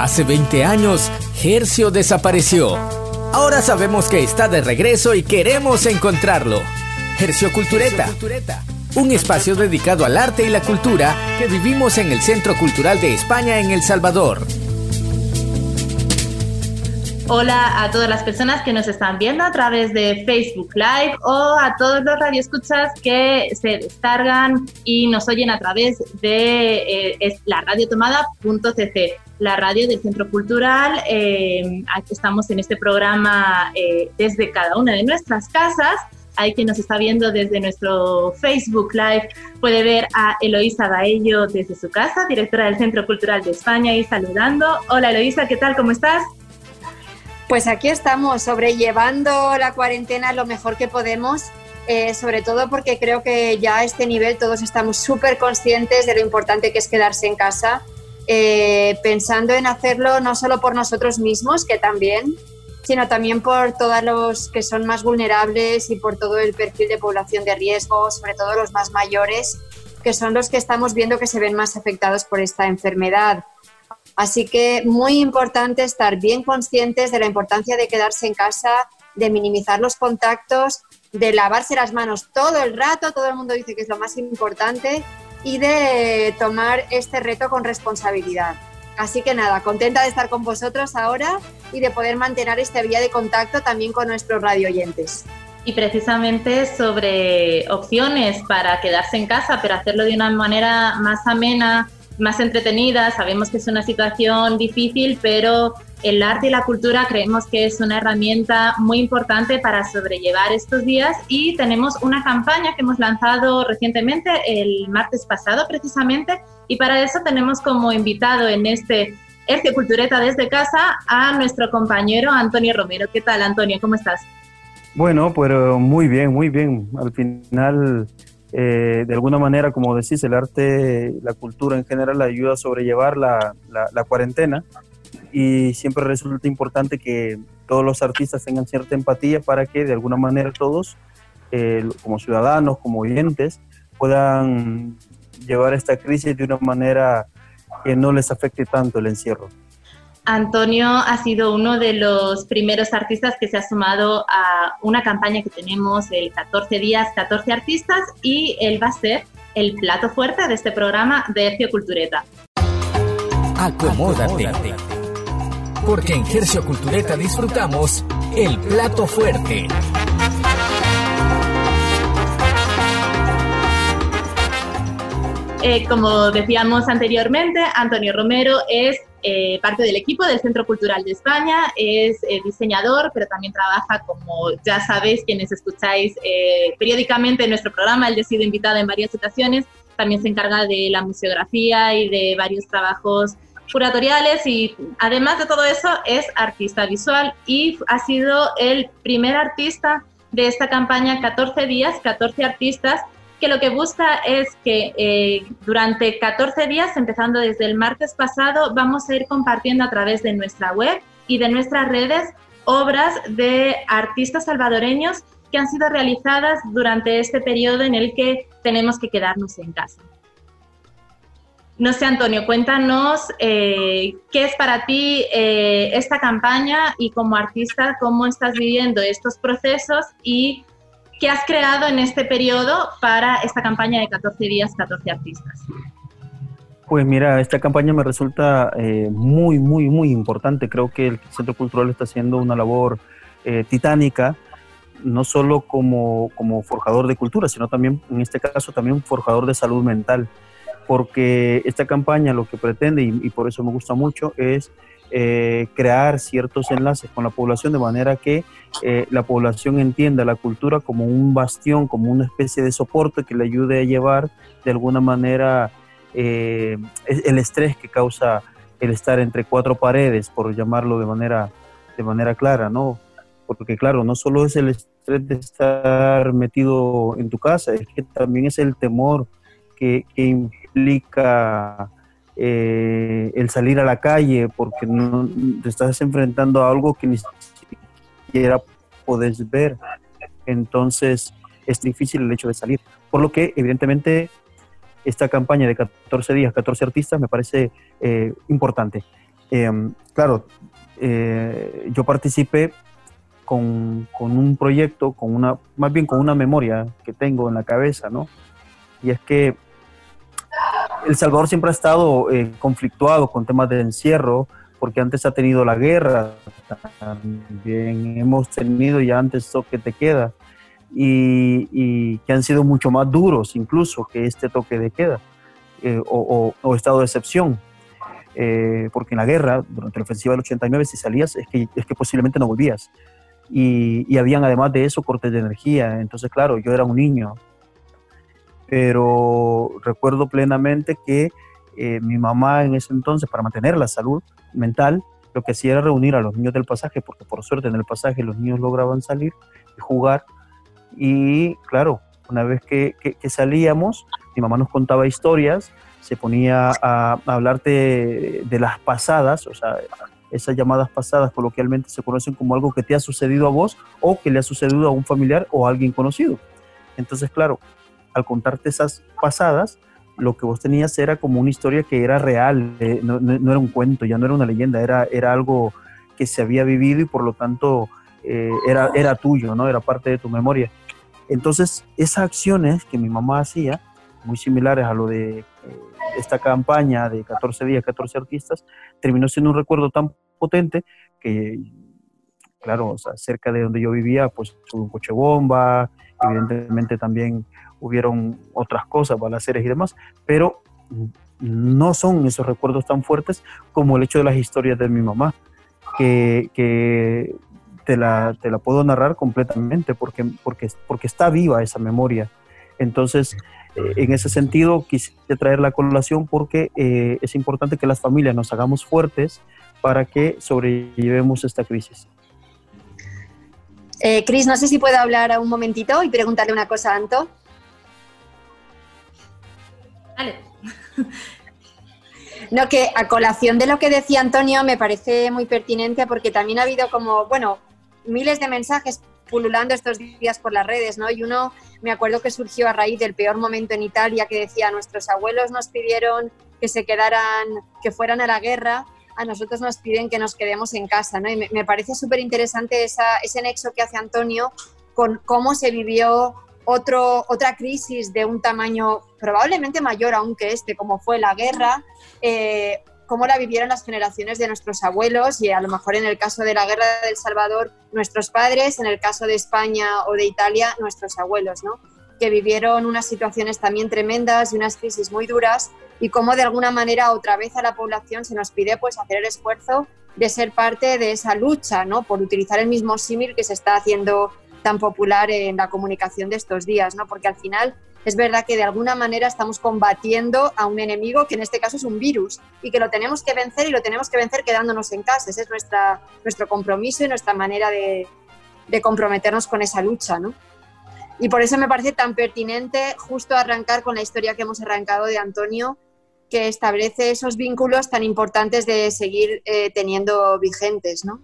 Hace 20 años, Hercio desapareció. Ahora sabemos que está de regreso y queremos encontrarlo. Hercio Cultureta. Un espacio dedicado al arte y la cultura que vivimos en el Centro Cultural de España en El Salvador. Hola a todas las personas que nos están viendo a través de Facebook Live o a todos los radioescuchas que se descargan y nos oyen a través de eh, la radiotomada.cc, la radio del Centro Cultural. Eh, estamos en este programa eh, desde cada una de nuestras casas. Hay quien nos está viendo desde nuestro Facebook Live. Puede ver a Eloísa Baello desde su casa, directora del Centro Cultural de España, y saludando. Hola Eloísa, ¿qué tal? ¿Cómo estás? Pues aquí estamos, sobrellevando la cuarentena lo mejor que podemos, eh, sobre todo porque creo que ya a este nivel todos estamos súper conscientes de lo importante que es quedarse en casa, eh, pensando en hacerlo no solo por nosotros mismos, que también, sino también por todos los que son más vulnerables y por todo el perfil de población de riesgo, sobre todo los más mayores, que son los que estamos viendo que se ven más afectados por esta enfermedad. Así que muy importante estar bien conscientes de la importancia de quedarse en casa, de minimizar los contactos, de lavarse las manos todo el rato, todo el mundo dice que es lo más importante, y de tomar este reto con responsabilidad. Así que nada, contenta de estar con vosotros ahora y de poder mantener esta vía de contacto también con nuestros radio oyentes. Y precisamente sobre opciones para quedarse en casa, pero hacerlo de una manera más amena, más entretenida. Sabemos que es una situación difícil, pero el arte y la cultura creemos que es una herramienta muy importante para sobrellevar estos días y tenemos una campaña que hemos lanzado recientemente, el martes pasado precisamente, y para eso tenemos como invitado en este Erce Cultureta desde casa a nuestro compañero Antonio Romero. ¿Qué tal, Antonio? ¿Cómo estás? Bueno, pues muy bien, muy bien. Al final eh, de alguna manera, como decís, el arte, la cultura en general ayuda a sobrellevar la, la, cuarentena y siempre resulta importante que todos los artistas tengan cierta empatía para que de alguna manera todos, eh, como ciudadanos, como oyentes, puedan llevar esta crisis de una manera que no les afecte tanto el encierro. Antonio ha sido uno de los primeros artistas que se ha sumado a una campaña que tenemos el 14 días, 14 artistas y él va a ser el plato fuerte de este programa de Hercio Cultureta. Acomódate. Porque en Hercio Cultureta disfrutamos el plato fuerte. Eh, como decíamos anteriormente, Antonio Romero es eh, parte del equipo del Centro Cultural de España, es eh, diseñador, pero también trabaja, como ya sabéis, quienes escucháis eh, periódicamente en nuestro programa, él ha sido invitado en varias ocasiones, también se encarga de la museografía y de varios trabajos curatoriales y además de todo eso es artista visual y ha sido el primer artista de esta campaña 14 días, 14 artistas que lo que busca es que eh, durante 14 días, empezando desde el martes pasado, vamos a ir compartiendo a través de nuestra web y de nuestras redes obras de artistas salvadoreños que han sido realizadas durante este periodo en el que tenemos que quedarnos en casa. No sé, Antonio, cuéntanos eh, qué es para ti eh, esta campaña y como artista, cómo estás viviendo estos procesos y ¿Qué has creado en este periodo para esta campaña de 14 días, 14 artistas? Pues mira, esta campaña me resulta eh, muy, muy, muy importante. Creo que el Centro Cultural está haciendo una labor eh, titánica, no solo como, como forjador de cultura, sino también, en este caso, también forjador de salud mental. Porque esta campaña lo que pretende, y por eso me gusta mucho, es eh, crear ciertos enlaces con la población de manera que eh, la población entienda la cultura como un bastión, como una especie de soporte que le ayude a llevar de alguna manera eh, el estrés que causa el estar entre cuatro paredes, por llamarlo de manera, de manera clara, ¿no? Porque claro, no solo es el estrés de estar metido en tu casa, es que también es el temor que, que implica eh, el salir a la calle porque no te estás enfrentando a algo que ni siquiera puedes ver. Entonces es difícil el hecho de salir. Por lo que evidentemente esta campaña de 14 días, 14 artistas me parece eh, importante. Em, claro, eh, yo participé con, con, un proyecto, con una, más bien con una memoria que tengo en la cabeza, ¿no? Y es que El Salvador siempre ha estado eh, conflictuado con temas de encierro, porque antes ha tenido la guerra, también hemos tenido ya antes toque de queda, y, que han sido mucho más duros incluso que este toque de queda eh, o, estado de excepción. Eh, porque en la guerra, durante la ofensiva del 89, si salías es que, es que posiblemente no volvías. Y, y habían además de eso cortes de energía. Entonces, claro, yo era un niño, pero recuerdo plenamente que eh, mi mamá en ese entonces, para mantener la salud mental, lo que hacía era reunir a los niños del pasaje, porque por suerte en el pasaje los niños lograban salir y jugar. Y claro, una vez que, salíamos, mi mamá nos contaba historias, se ponía a, a hablarte de, de, las pasadas, o sea, esas llamadas pasadas coloquialmente se conocen como algo que te ha sucedido a vos o que le ha sucedido a un familiar o a alguien conocido. Entonces, claro, al contarte esas pasadas, lo que vos tenías era como una historia que era real, eh, no, era un cuento, ya no era una leyenda, era, algo que se había vivido y por lo tanto eh, era, tuyo, ¿no? Era parte de tu memoria. Entonces, esas acciones que mi mamá hacía, muy similares a lo de eh, esta campaña de 14 días, 14 artistas, terminó siendo un recuerdo tan potente que, claro, cerca de donde yo vivía, pues tuve un coche bomba, evidentemente también hubieron otras cosas, balaceres y demás, pero no son esos recuerdos tan fuertes como el hecho de las historias de mi mamá, que, que te, la, te, la, puedo narrar completamente porque, porque, porque está viva esa memoria. Entonces, eh, en ese sentido, quise traer la colación porque eh, es importante que las familias nos hagamos fuertes para que sobrellevemos esta crisis. Eh, Cris, no sé si puedo hablar un momentito y preguntarle una cosa a Anto. No, que a colación de lo que decía Antonio me parece muy pertinente porque también ha habido como, bueno, miles de mensajes pululando estos días por las redes, ¿no? Y uno me acuerdo que surgió a raíz del peor momento en Italia que decía, nuestros abuelos nos pidieron que se quedaran, que fueran a la guerra, a nosotros nos piden que nos quedemos en casa, ¿no? Y me, me parece súper interesante ese nexo que hace Antonio con cómo se vivió otro, otra crisis de un tamaño probablemente mayor aún que este, como fue la guerra, eh, cómo la vivieron las generaciones de nuestros abuelos y a lo mejor en el caso de la guerra del Salvador, nuestros padres, en el caso de España o de Italia, nuestros abuelos, ¿no? que vivieron unas situaciones también tremendas y unas crisis muy duras y cómo de alguna manera otra vez a la población se nos pide pues hacer el esfuerzo de ser parte de esa lucha, ¿no? Por utilizar el mismo símil que se está haciendo tan popular en la comunicación de estos días, ¿no? Porque al final es verdad que de alguna manera estamos combatiendo a un enemigo que en este caso es un virus y que lo tenemos que vencer y lo tenemos que vencer quedándonos en casa. Ese es nuestra, nuestro compromiso y nuestra manera de, de comprometernos con esa lucha, ¿no? Y por eso me parece tan pertinente justo arrancar con la historia que hemos arrancado de Antonio, que establece esos vínculos tan importantes de seguir eh, teniendo vigentes, ¿no?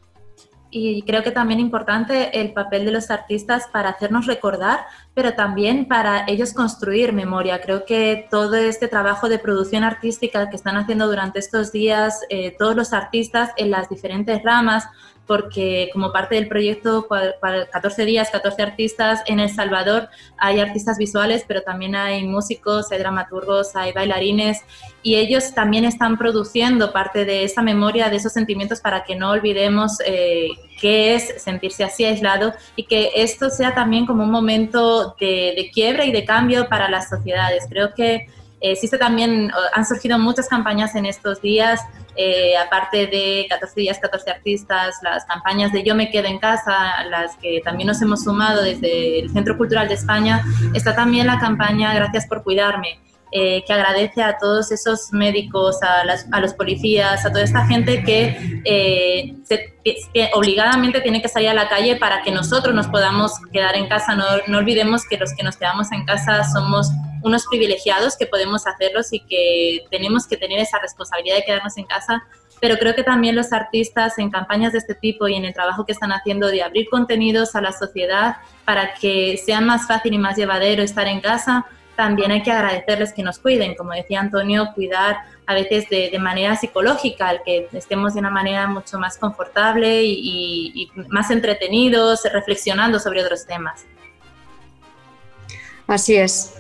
Y creo que también importante el papel de los artistas para hacernos recordar, pero también para ellos construir memoria. Creo que todo este trabajo de producción artística que están haciendo durante estos días eh, todos los artistas en las diferentes ramas, porque como parte del proyecto 14 días, 14 artistas en El Salvador, hay artistas visuales, pero también hay músicos, hay dramaturgos, hay bailarines, y ellos también están produciendo parte de esa memoria, de esos sentimientos para que no olvidemos eh, qué es sentirse así aislado y que esto sea también como un momento de, de quiebra y de cambio para las sociedades. Creo que existe también, han surgido muchas campañas en estos días, eh, aparte de 14 días, 14 artistas, las campañas de Yo me quedo en casa, las que también nos hemos sumado desde el Centro Cultural de España, está también la campaña Gracias por cuidarme, eh, que agradece a todos esos médicos, a, las, a, los policías, a toda esta gente que, eh, se, que, obligadamente tiene que salir a la calle para que nosotros nos podamos quedar en casa. No, no olvidemos que los que nos quedamos en casa somos unos privilegiados que podemos hacerlos y que tenemos que tener esa responsabilidad de quedarnos en casa, pero creo que también los artistas en campañas de este tipo y en el trabajo que están haciendo de abrir contenidos a la sociedad para que sea más fácil y más llevadero estar en casa, también hay que agradecerles que nos cuiden, como decía Antonio, cuidar a veces de, manera psicológica, al que estemos de una manera mucho más confortable y, más entretenidos, reflexionando sobre otros temas. Así es.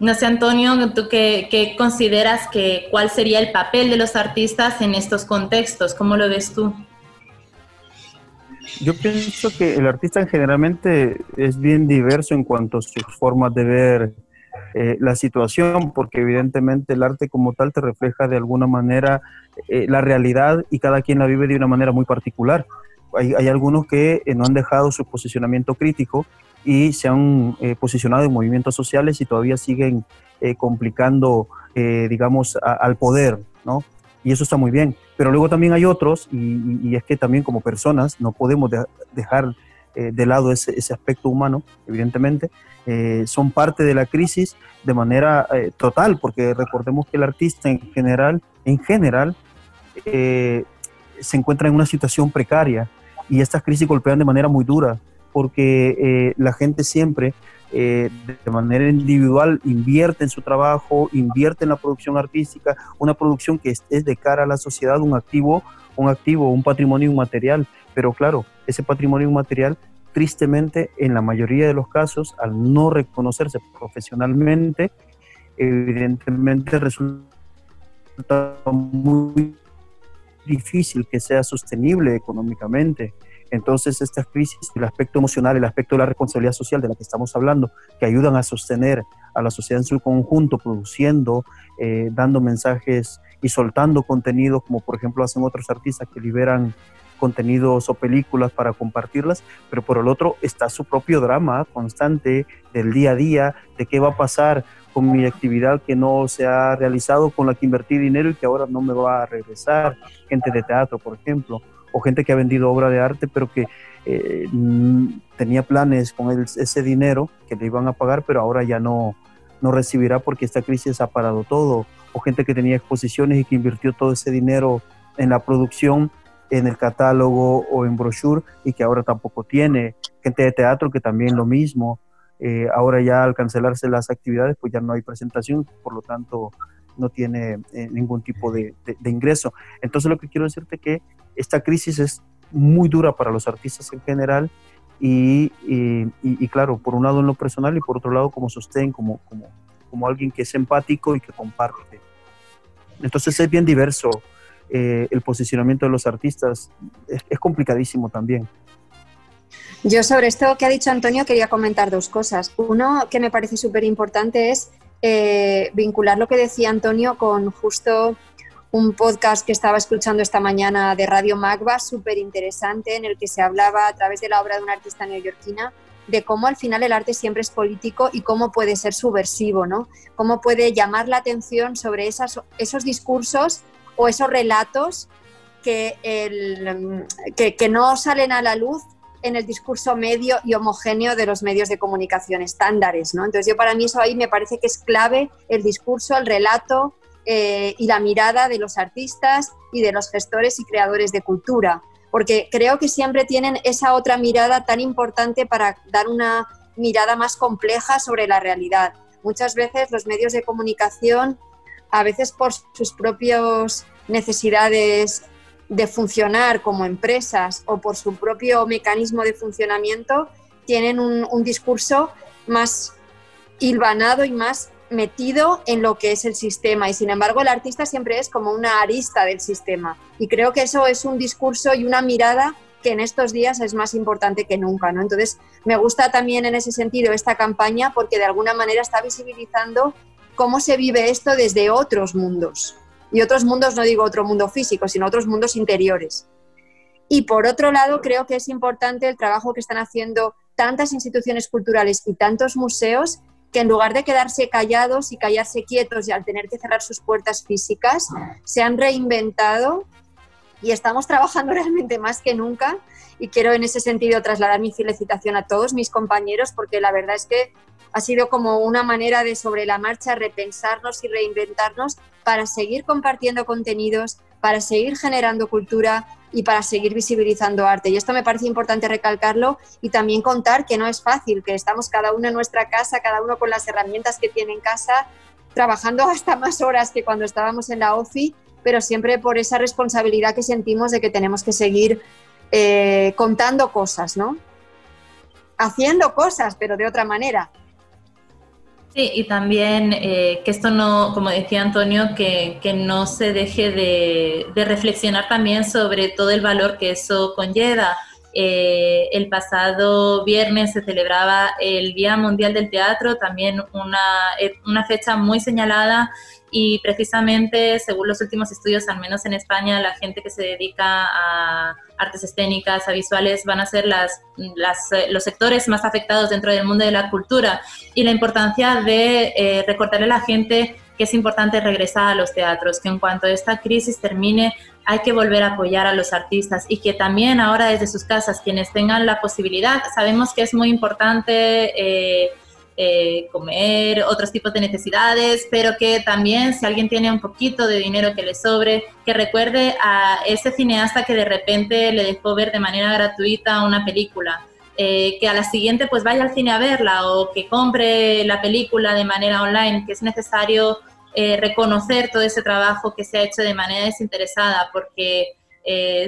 No sé, Antonio, ¿tú qué, qué, consideras que cuál sería el papel de los artistas en estos contextos? ¿Cómo lo ves tú? Yo pienso que el artista generalmente es bien diverso en cuanto a sus formas de ver eh, la situación, porque evidentemente el arte como tal te refleja de alguna manera eh, la realidad y cada quien la vive de una manera muy particular. Hay, hay algunos que eh, no han dejado su posicionamiento crítico y se han posicionado en movimientos sociales y todavía siguen complicando, digamos, al poder, ¿no? Y eso está muy bien. Pero luego también hay otros, y, es que también como personas no podemos dejar de lado ese, ese aspecto humano, evidentemente, eh, son parte de la crisis de manera eh, total, porque recordemos que el artista en general, en general, eh, se encuentra en una situación precaria y estas crisis golpean de manera muy dura, porque la gente siempre de manera individual invierte en su trabajo, invierte en la producción artística, una producción que es, es de cara a la sociedad un activo, un activo, un patrimonio inmaterial, pero claro, ese patrimonio inmaterial tristemente, en la mayoría de los casos, al no reconocerse profesionalmente, evidentemente resulta muy difícil que sea sostenible económicamente. Entonces, estas crisis, el aspecto emocional, el aspecto de la responsabilidad social de la que estamos hablando, que ayudan a sostener a la sociedad en su conjunto, produciendo, eh, dando mensajes y soltando contenido, como por ejemplo hacen otros artistas que liberan contenidos o películas para compartirlas, pero por el otro está su propio drama constante del día a día, de qué va a pasar con mi actividad que no se ha realizado, con la que invertí dinero y que ahora no me va a regresar, gente de teatro, por ejemplo, o gente que ha vendido obra de arte, pero que eh, tenía planes con ese dinero que le iban a pagar, pero ahora ya no, no recibirá porque esta crisis ha parado todo, o gente que tenía exposiciones y que invirtió todo ese dinero en la producción en el catálogo o en brochure y que ahora tampoco tiene. Gente de teatro que también lo mismo. Eh, ahora ya al cancelarse las actividades, pues ya no hay presentación, por lo tanto no tiene eh, ningún tipo de, ingreso. Entonces lo que quiero decirte es que esta crisis es muy dura para los artistas en general y, y, claro, por un lado en lo personal y por otro lado como sostén, como, como, como alguien que es empático y que comparte. Entonces es bien diverso eh, el posicionamiento de los artistas es, complicadísimo también. Yo sobre esto que ha dicho Antonio quería comentar dos cosas. Uno que me parece súper importante es eh, vincular lo que decía Antonio con justo un podcast que estaba escuchando esta mañana de Radio Magba, súper interesante, en el que se hablaba a través de la obra de una artista neoyorquina de cómo al final el arte siempre es político y cómo puede ser subversivo, ¿no? Cómo puede llamar la atención sobre esos discursos o esos relatos que, que, no salen a la luz en el discurso medio y homogéneo de los medios de comunicación estándares. ¿no? Entonces yo para mí eso ahí me parece que es clave el discurso, el relato eh, y la mirada de los artistas y de los gestores y creadores de cultura, porque creo que siempre tienen esa otra mirada tan importante para dar una mirada más compleja sobre la realidad. Muchas veces los medios de comunicación a veces por sus propias necesidades de funcionar como empresas o por su propio mecanismo de funcionamiento, tienen un, discurso más hilvanado y más metido en lo que es el sistema y sin embargo el artista siempre es como una arista del sistema y creo que eso es un discurso y una mirada que en estos días es más importante que nunca, ¿no? Entonces, me gusta también en ese sentido esta campaña porque de alguna manera está visibilizando cómo se vive esto desde otros mundos. Y otros mundos, no digo otro mundo físico, sino otros mundos interiores. Y por otro lado, creo que es importante el trabajo que están haciendo tantas instituciones culturales y tantos museos que en lugar de quedarse callados y callarse quietos y al tener que cerrar sus puertas físicas, se han reinventado y estamos trabajando realmente más que nunca. Y quiero en ese sentido trasladar mi felicitación a todos mis compañeros porque la verdad es que ha sido como una manera de sobre la marcha repensarnos y reinventarnos para seguir compartiendo contenidos, para seguir generando cultura y para seguir visibilizando arte. Y esto me parece importante recalcarlo y también contar que no es fácil, que estamos cada uno en nuestra casa, cada uno con las herramientas que tiene en casa, trabajando hasta más horas que cuando estábamos en la OFI, pero siempre por esa responsabilidad que sentimos de que tenemos que seguir eh, contando cosas, ¿no? Haciendo cosas, pero de otra manera. Sí, y también eh, que esto no, como decía Antonio, que, que no se deje de, de, reflexionar también sobre todo el valor que eso conlleva. Eh, el pasado viernes se celebraba el Día Mundial del Teatro, también una, eh, una fecha muy señalada y precisamente, según los últimos estudios, al menos en España, la gente que se dedica a artes escénicas, a visuales, van a ser las, eh, los sectores más afectados dentro del mundo de la cultura. Y la importancia de eh, recordarle a la gente que es importante regresar a los teatros, que en cuanto esta crisis termine hay que volver a apoyar a los artistas y que también ahora desde sus casas quienes tengan la posibilidad, sabemos que es muy importante eh, eh, comer, otros tipos de necesidades, pero que también si alguien tiene un poquito de dinero que le sobre, que recuerde a ese cineasta que de repente le dejó ver de manera gratuita una película. Eh, que a la siguiente pues vaya al cine a verla o que compre la película de manera online, que es necesario eh, reconocer todo ese trabajo que se ha hecho de manera desinteresada, porque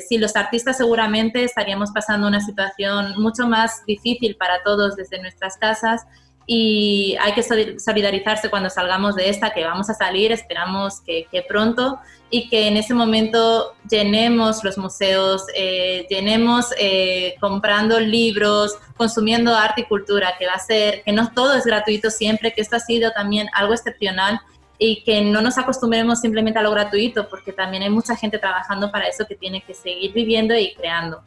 si los artistas seguramente estaríamos pasando una situación mucho más difícil para todos desde nuestras casas y hay que solidarizarse cuando salgamos de esta, que vamos a salir, esperamos que, pronto, y que en ese momento llenemos los museos, eh, llenemos eh, comprando libros, consumiendo arte y cultura, que va a ser, que no todo es gratuito siempre, que esto ha sido también algo excepcional y que no nos acostumbremos simplemente a lo gratuito, porque también hay mucha gente trabajando para eso que tiene que seguir viviendo y creando.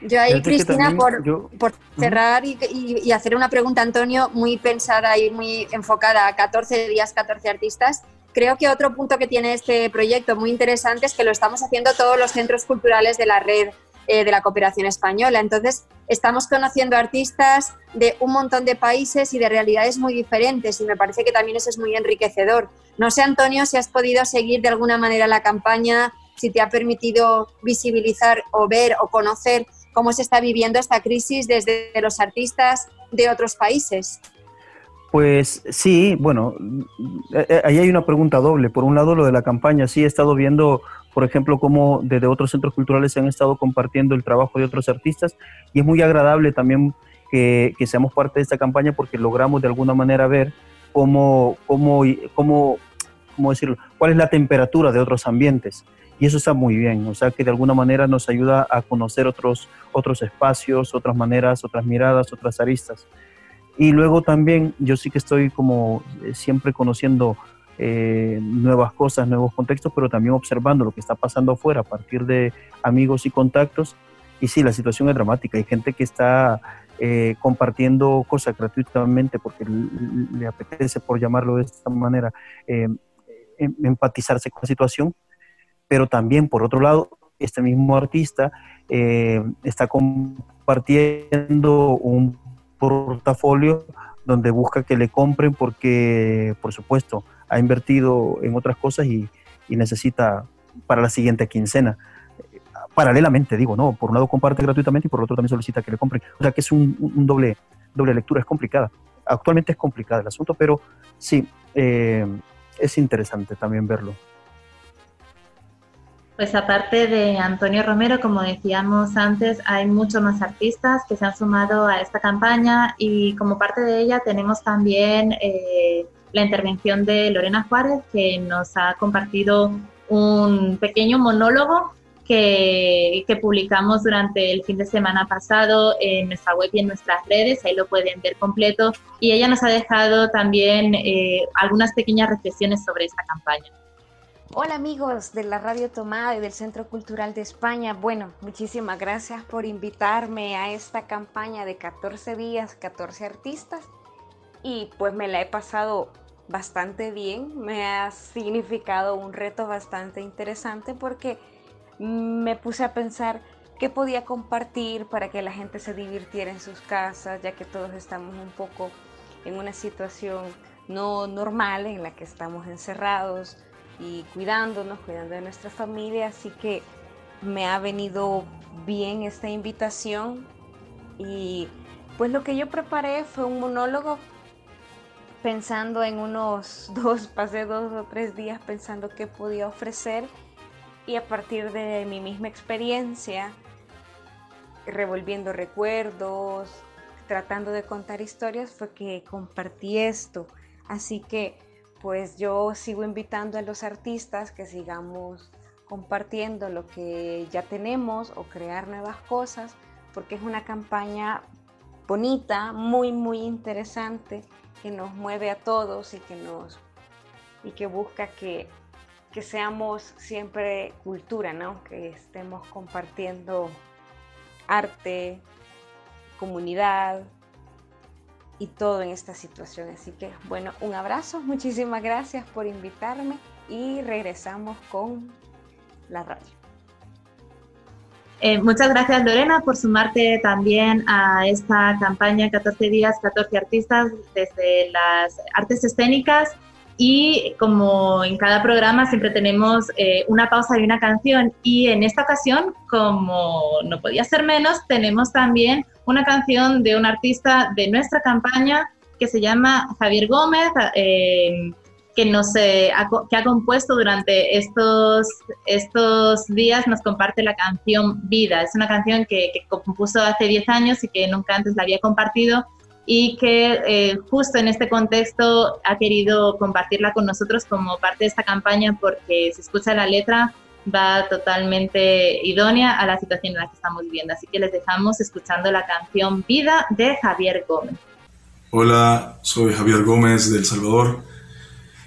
Yo ahí, Cristina, por, por, cerrar y, y, hacer una pregunta, Antonio, muy pensada y muy enfocada a 14 días, 14 artistas. Creo que otro punto que tiene este proyecto muy interesante es que lo estamos haciendo todos los centros culturales de la red eh, de la cooperación española. Entonces, estamos conociendo artistas de un montón de países y de realidades muy diferentes y me parece que también eso es muy enriquecedor. No sé, Antonio, si has podido seguir de alguna manera la campaña, si te ha permitido visibilizar o ver o conocer cómo se está viviendo esta crisis desde los artistas de otros países. Pues sí, bueno, eh, eh, ahí hay una pregunta doble. Por un lado, lo de la campaña, sí he estado viendo, por ejemplo, cómo desde otros centros culturales se han estado compartiendo el trabajo de otros artistas. Y es muy agradable también que, seamos parte de esta campaña porque logramos de alguna manera ver cómo, cómo, cómo, cómo decirlo, cuál es la temperatura de otros ambientes y eso está muy bien, o sea que de alguna manera nos ayuda a conocer otros, otros espacios, otras maneras, otras miradas, otras aristas. Y luego también yo sí que estoy como siempre conociendo eh, nuevas cosas, nuevos contextos, pero también observando lo que está pasando afuera a partir de amigos y contactos. Y sí, la situación es dramática. Hay gente que está eh, compartiendo cosas gratuitamente porque le apetece, por llamarlo de esta manera, em, empatizarse con la situación pero también por otro lado, este mismo artista eh, está compartiendo un portafolio donde busca que le compren porque, por supuesto, ha invertido en otras cosas y, necesita para la siguiente quincena. Paralelamente, digo, no, por un lado comparte gratuitamente y por otro también solicita que le compren. O sea que es un, doble, doble lectura, es complicada. Actualmente es complicada el asunto, pero sí, eh, es interesante también verlo. Pues aparte de Antonio Romero, como decíamos antes, hay muchos más artistas que se han sumado a esta campaña y como parte de ella tenemos también eh, la intervención de Lorena Juárez, que nos ha compartido un pequeño monólogo que, que, publicamos durante el fin de semana pasado en nuestra web y en nuestras redes, ahí lo pueden ver completo. Y ella nos ha dejado también eh, algunas pequeñas reflexiones sobre esta campaña. Hola amigos de la Radio Tomada y del Centro Cultural de España. Bueno, muchísimas gracias por invitarme a esta campaña de 14 días, 14 artistas. Y pues me la he pasado bastante bien. Me ha significado un reto bastante interesante porque me puse a pensar qué podía compartir para que la gente se divirtiera en sus casas, ya que todos estamos un poco en una situación no normal en la que estamos encerrados y cuidándonos, cuidando de nuestra familia, así que me ha venido bien esta invitación y pues lo que yo preparé fue un monólogo pensando en unos dos, pasé dos o tres días pensando qué podía ofrecer y a partir de mi misma experiencia, revolviendo recuerdos, tratando de contar historias, fue que compartí esto. Así que pues yo sigo invitando a los artistas que sigamos compartiendo lo que ya tenemos o crear nuevas cosas, porque es una campaña bonita, muy, muy interesante, que nos mueve a todos y que nos y que busca que, que seamos siempre cultura, ¿no? Que estemos compartiendo arte, comunidad y todo en esta situación. Así que, bueno, un abrazo, muchísimas gracias por invitarme y regresamos con la radio. Eh, muchas gracias Lorena por sumarte también a esta campaña 14 días, 14 artistas desde las artes escénicas y como en cada programa siempre tenemos eh, una pausa y una canción y en esta ocasión, como no podía ser menos, tenemos también una canción de un artista de nuestra campaña que se llama Javier Gómez. Eh, que, nos, eh, ha, que ha compuesto durante estos, estos días, nos comparte la canción Vida. Es una canción que, compuso hace 10 años y que nunca antes la había compartido y que eh, justo en este contexto ha querido compartirla con nosotros como parte de esta campaña porque si escucha la letra va totalmente idónea a la situación en la que estamos viviendo. Así que les dejamos escuchando la canción Vida de Javier Gómez. Hola, soy Javier Gómez del Salvador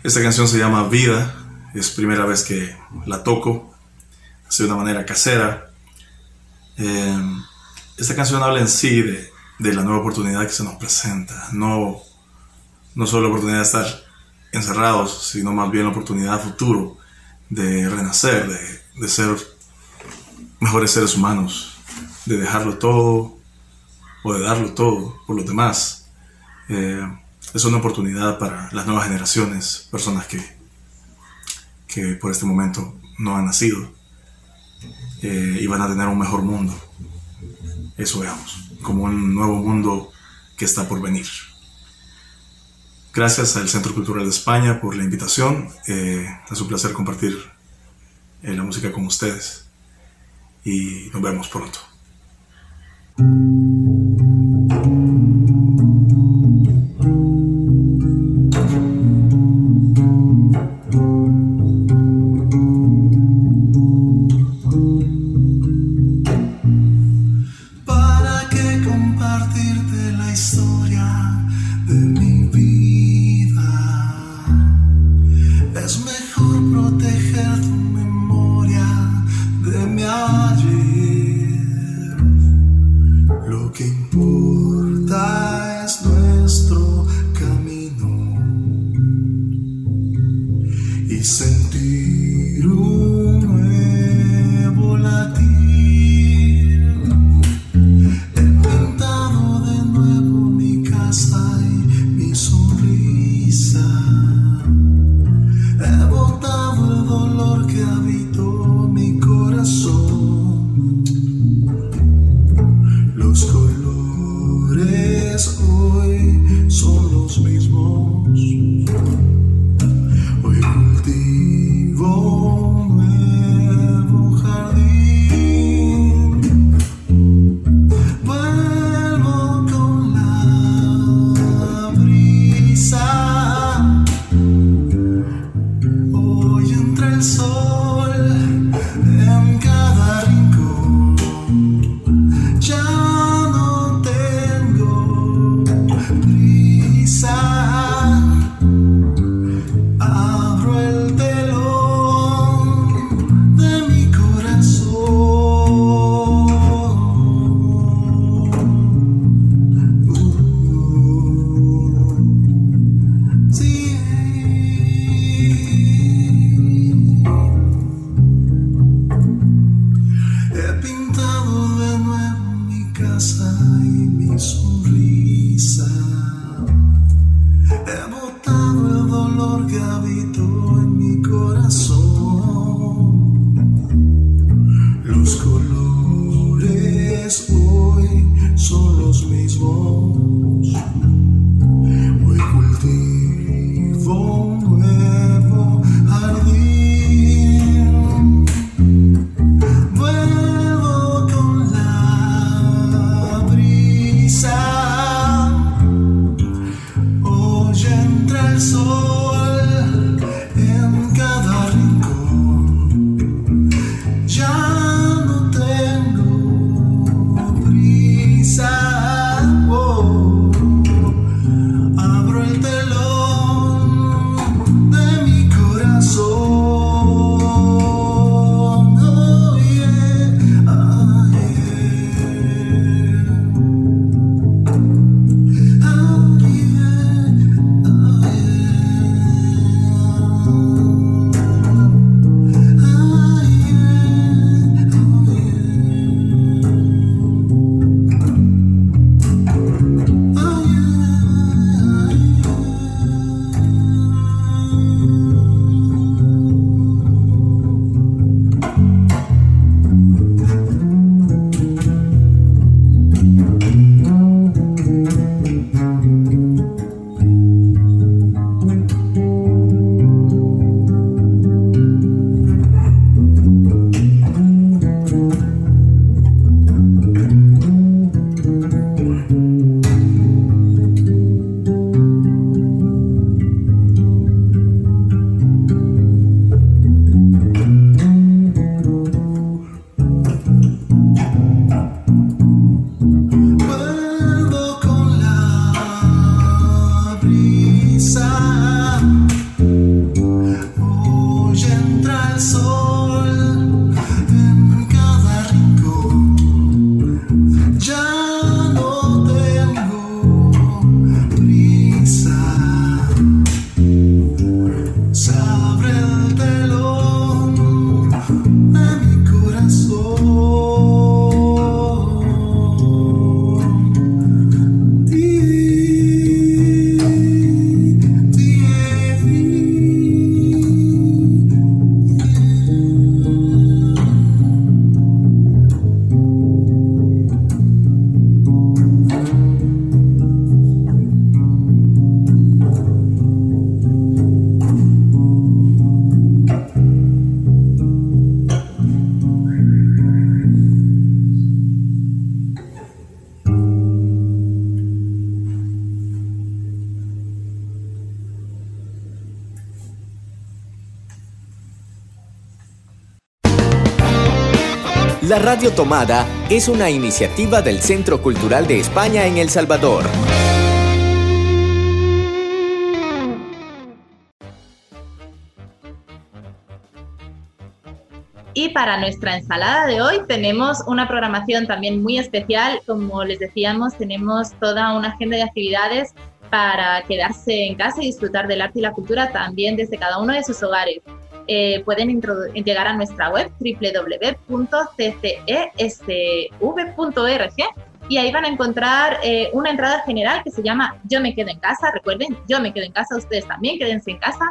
esta canción se llama Vida, es primera vez que la toco, de una manera casera. Eh, esta canción habla en sí de, la nueva oportunidad que se nos presenta, no, no solo la oportunidad de estar encerrados, sino más bien la oportunidad futuro de renacer, de, ser mejores seres humanos, de dejarlo todo o de darlo todo por los demás. Eh, es una oportunidad para las nuevas generaciones, personas que, que por este momento no han nacido eh, y van a tener un mejor mundo. Eso veamos, como un nuevo mundo que está por venir. Gracias al Centro Cultural de España por la invitación. Eh, es un placer compartir eh, la música con ustedes y nos vemos pronto. Radio Tomada es una iniciativa del Centro Cultural de España en El Salvador. Y para nuestra ensalada de hoy tenemos una programación también muy especial. Como les decíamos, tenemos toda una agenda de actividades para quedarse en casa y disfrutar del arte y la cultura también desde cada uno de sus hogares. Eh, pueden llegar a nuestra web www.ccesv.org y ahí van a encontrar eh, una entrada general que se llama Yo me quedo en casa. Recuerden, yo me quedo en casa, ustedes también quédense en casa.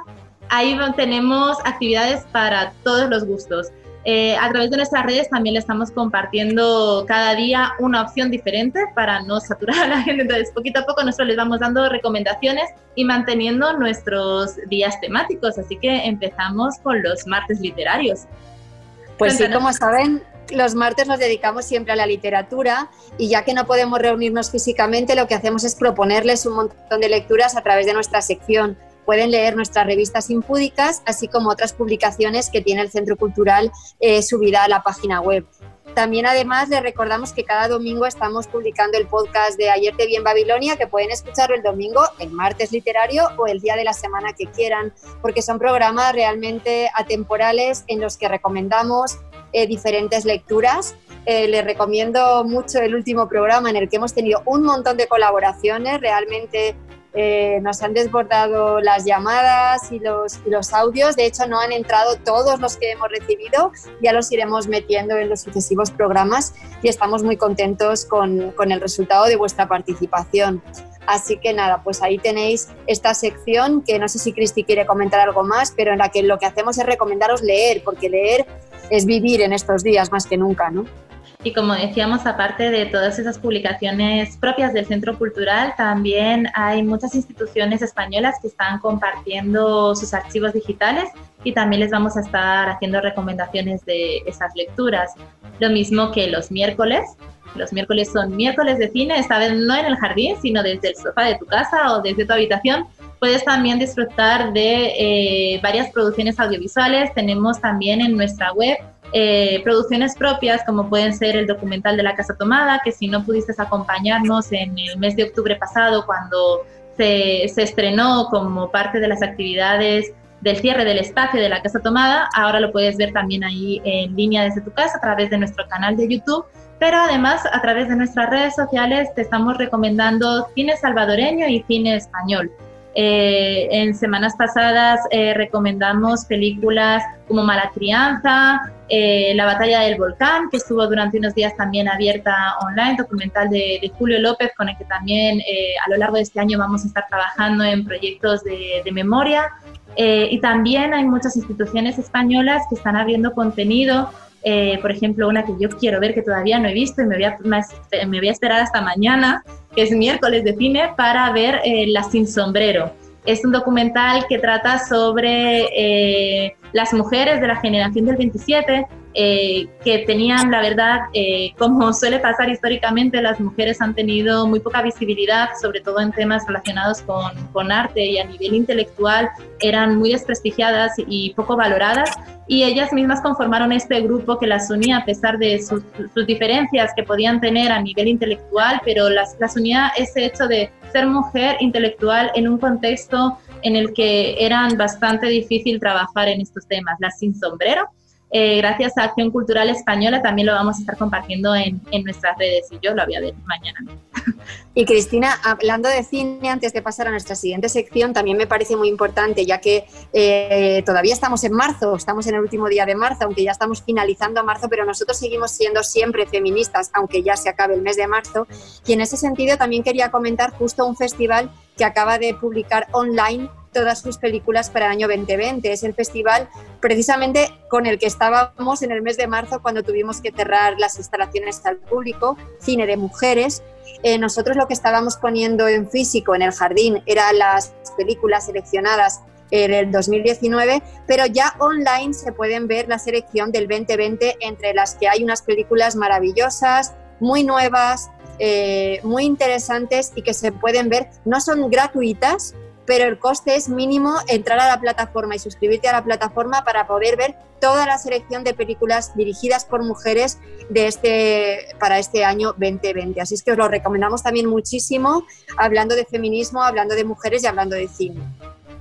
Ahí tenemos actividades para todos los gustos. Eh, a través de nuestras redes también le estamos compartiendo cada día una opción diferente para no saturar a la gente. Entonces, poquito a poco nosotros les vamos dando recomendaciones y manteniendo nuestros días temáticos. Así que empezamos con los martes literarios. Pues sí, como saben, los martes nos dedicamos siempre a la literatura y ya que no podemos reunirnos físicamente, lo que hacemos es proponerles un montón de lecturas a través de nuestra sección pueden leer nuestras revistas impúdicas, así como otras publicaciones que tiene el Centro Cultural eh, subida a la página web. También además les recordamos que cada domingo estamos publicando el podcast de Ayer te vi en Babilonia, que pueden escucharlo el domingo, el martes literario o el día de la semana que quieran, porque son programas realmente atemporales en los que recomendamos eh, diferentes lecturas. Eh, les recomiendo mucho el último programa en el que hemos tenido un montón de colaboraciones, realmente eh, nos han desbordado las llamadas y los, audios. De hecho, no han entrado todos los que hemos recibido. Ya los iremos metiendo en los sucesivos programas y estamos muy contentos con, con el resultado de vuestra participación. Así que nada, pues ahí tenéis esta sección que no sé si Cristi quiere comentar algo más, pero en la que lo que hacemos es recomendaros leer, porque leer es vivir en estos días más que nunca, ¿no? Y como decíamos, aparte de todas esas publicaciones propias del Centro Cultural, también hay muchas instituciones españolas que están compartiendo sus archivos digitales y también les vamos a estar haciendo recomendaciones de esas lecturas. Lo mismo que los miércoles. Los miércoles son miércoles de cine, esta vez no en el jardín, sino desde el sofá de tu casa o desde tu habitación. Puedes también disfrutar de eh, varias producciones audiovisuales. Tenemos también en nuestra web eh, producciones propias, como pueden ser el documental de la Casa Tomada, que si no pudiste acompañarnos en el mes de octubre pasado, cuando se, se estrenó como parte de las actividades del cierre del espacio de la Casa Tomada, ahora lo puedes ver también ahí en línea desde tu casa a través de nuestro canal de YouTube, pero además a través de nuestras redes sociales te estamos recomendando cine salvadoreño y cine español. Eh, en semanas pasadas eh, recomendamos películas como Mala Crianza, eh, La Batalla del Volcán, que estuvo durante unos días también abierta online, documental de, Julio López, con el que también a lo largo de este año vamos a estar trabajando en proyectos de, de memoria. y también hay muchas instituciones españolas que están abriendo contenido eh, por ejemplo, una que yo quiero ver que todavía no he visto y me voy a, me voy a esperar hasta mañana, que es miércoles de cine, para ver eh, La Sin Sombrero. Es un documental que trata sobre eh, las mujeres de la generación del 27 eh, que tenían, la verdad, eh, como suele pasar históricamente, las mujeres han tenido muy poca visibilidad, sobre todo en temas relacionados con, con arte y a nivel intelectual, eran muy desprestigiadas y poco valoradas. Y ellas mismas conformaron este grupo que las unía a pesar de sus, diferencias que podían tener a nivel intelectual, pero las, las unía ese hecho de ser mujer intelectual en un contexto en el que eran bastante difícil trabajar en estos temas. Las sin sombrero eh, gracias a Acción Cultural Española también lo vamos a estar compartiendo en, nuestras redes y yo lo voy a ver mañana. Y Cristina, hablando de cine, antes de pasar a nuestra siguiente sección, también me parece muy importante, ya que eh, todavía estamos en marzo, estamos en el último día de marzo, aunque ya estamos finalizando marzo, pero nosotros seguimos siendo siempre feministas, aunque ya se acabe el mes de marzo. Y en ese sentido también quería comentar justo un festival que acaba de publicar online todas sus películas para el año 2020. Es el festival precisamente con el que estábamos en el mes de marzo cuando tuvimos que cerrar las instalaciones al público, cine de mujeres. Eh, nosotros lo que estábamos poniendo en físico en el jardín eran las películas seleccionadas en el 2019, pero ya online se pueden ver la selección del 2020 entre las que hay unas películas maravillosas, muy nuevas, eh, muy interesantes y que se pueden ver. No son gratuitas, pero el coste es mínimo entrar a la plataforma y suscribirte a la plataforma para poder ver toda la selección de películas dirigidas por mujeres de este, para este año 2020. Así es que os lo recomendamos también muchísimo, hablando de feminismo, hablando de mujeres y hablando de cine.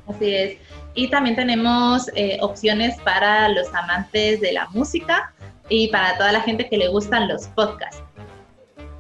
Así es. Y también tenemos eh, opciones para los amantes de la música y para toda la gente que le gustan los podcasts.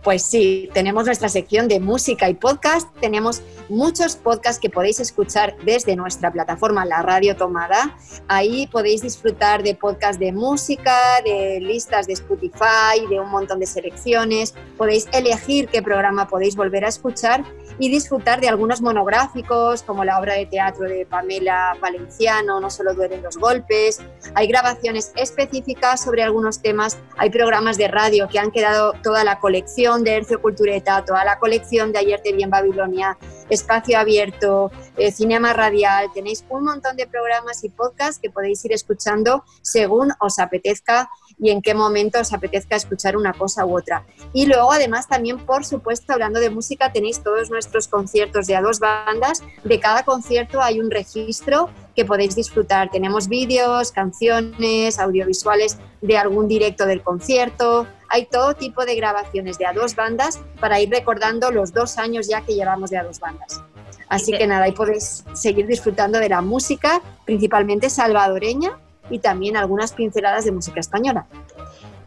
Pues sí, tenemos nuestra sección de música y podcast. Tenemos muchos podcasts que podéis escuchar desde nuestra plataforma La Radio Tomada. Ahí podéis disfrutar de podcasts de música, de listas de Spotify, de un montón de selecciones. Podéis elegir qué programa podéis volver a escuchar y disfrutar de algunos monográficos como la obra de teatro de Pamela Valenciano, No solo duelen los golpes. Hay grabaciones específicas sobre algunos temas. Hay programas de radio que han quedado toda la colección de Hercio Cultureta, toda la colección de Ayer te vi en Babilonia, Espacio Abierto, eh, Cinema Radial. Tenéis un montón de programas y podcasts que podéis ir escuchando según os apetezca y en qué momento os apetezca escuchar una cosa u otra. Y luego, además, también, por supuesto, hablando de música, tenéis todos nuestros conciertos de a dos bandas. De cada concierto hay un registro que podéis disfrutar. Tenemos vídeos, canciones, audiovisuales de algún directo del concierto. Hay todo tipo de grabaciones de a dos bandas para ir recordando los dos años ya que llevamos de a dos bandas. Así que nada, ahí podéis seguir disfrutando de la música, principalmente salvadoreña, y también algunas pinceladas de música española.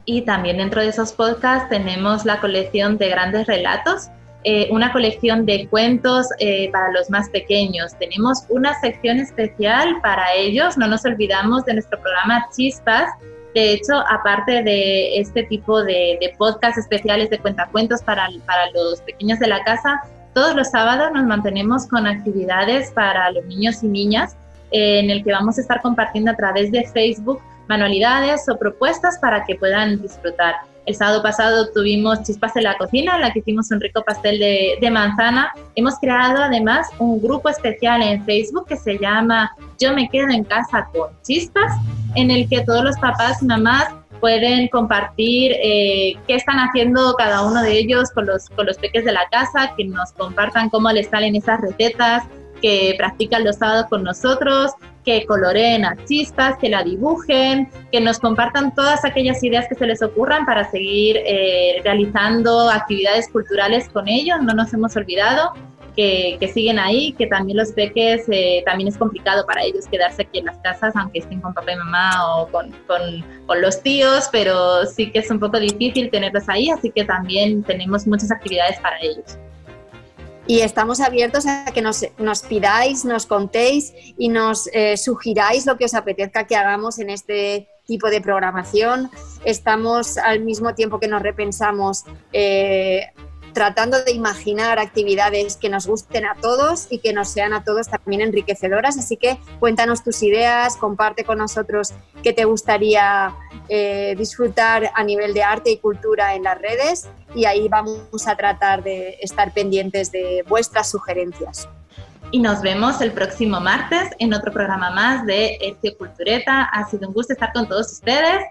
Y también dentro de esos podcasts tenemos la colección de grandes relatos, eh, una colección de cuentos eh, para los más pequeños. Tenemos una sección especial para ellos, no nos olvidamos de nuestro programa Chispas. De hecho, aparte de este tipo de, de podcasts especiales de cuentacuentos para, para los pequeños de la casa, todos los sábados nos mantenemos con actividades para los niños y niñas en el que vamos a estar compartiendo a través de Facebook manualidades o propuestas para que puedan disfrutar. El sábado pasado tuvimos chispas en la cocina, en la que hicimos un rico pastel de, manzana. Hemos creado además un grupo especial en Facebook que se llama Yo me quedo en casa con chispas, en el que todos los papás y mamás pueden compartir eh, qué están haciendo cada uno de ellos con los, con los peques de la casa, que nos compartan cómo les salen esas recetas, que practican los sábados con nosotros, que coloreen a chispas, que la dibujen, que nos compartan todas aquellas ideas que se les ocurran para seguir eh, realizando actividades culturales con ellos. No nos hemos olvidado que, siguen ahí, que también los peques, eh, también es complicado para ellos quedarse aquí en las casas, aunque estén con papá y mamá o con los tíos, pero sí que es un poco difícil tenerlos ahí, así que también tenemos muchas actividades para ellos y estamos abiertos a que nos, nos pidáis, nos contéis y nos eh, sugiráis lo que os apetezca que hagamos en este tipo de programación. Estamos al mismo tiempo que nos repensamos eh, tratando de imaginar actividades que nos gusten a todos y que nos sean a todos también enriquecedoras. Así que cuéntanos tus ideas, comparte con nosotros qué te gustaría eh, disfrutar a nivel de arte y cultura en las redes y ahí vamos a tratar de estar pendientes de vuestras sugerencias. Y nos vemos el próximo martes en otro programa más de Ercio Cultureta. Ha sido un gusto estar con todos ustedes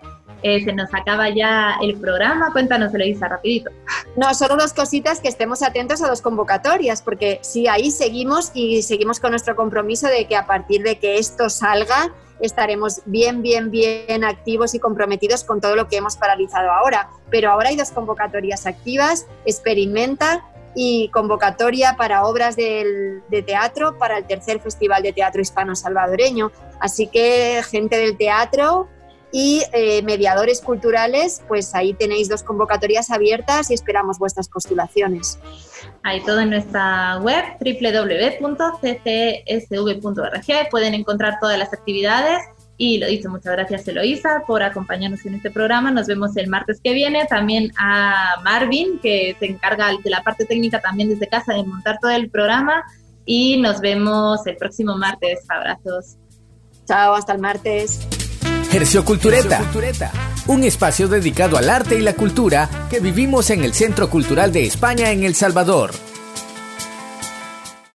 eh, se nos acaba ya el programa. Cuéntanos, Eloisa, rapidito. No, solo dos cositas que estemos atentos a las convocatorias, porque sí, ahí seguimos y seguimos con nuestro compromiso de que a partir de que esto salga, estaremos bien, bien, bien activos y comprometidos con todo lo que hemos paralizado ahora. Pero ahora hay dos convocatorias activas, Experimenta y convocatoria para obras de teatro para el tercer Festival de Teatro Hispano Salvadoreño. Así que gente del teatro, y eh, mediadores culturales, pues ahí tenéis dos convocatorias abiertas y esperamos vuestras postulaciones. Hay todo en nuestra web www.ccsv.org. Pueden encontrar todas las actividades. Y lo dicho, muchas gracias Eloisa por acompañarnos en este programa. Nos vemos el martes que viene. También a Marvin, que se encarga de la parte técnica también desde casa de montar todo el programa. Y nos vemos el próximo martes. Abrazos. Chao, hasta el martes. Hercio Cultureta, un espacio dedicado al arte y la cultura que vivimos en el Centro Cultural de España en El Salvador.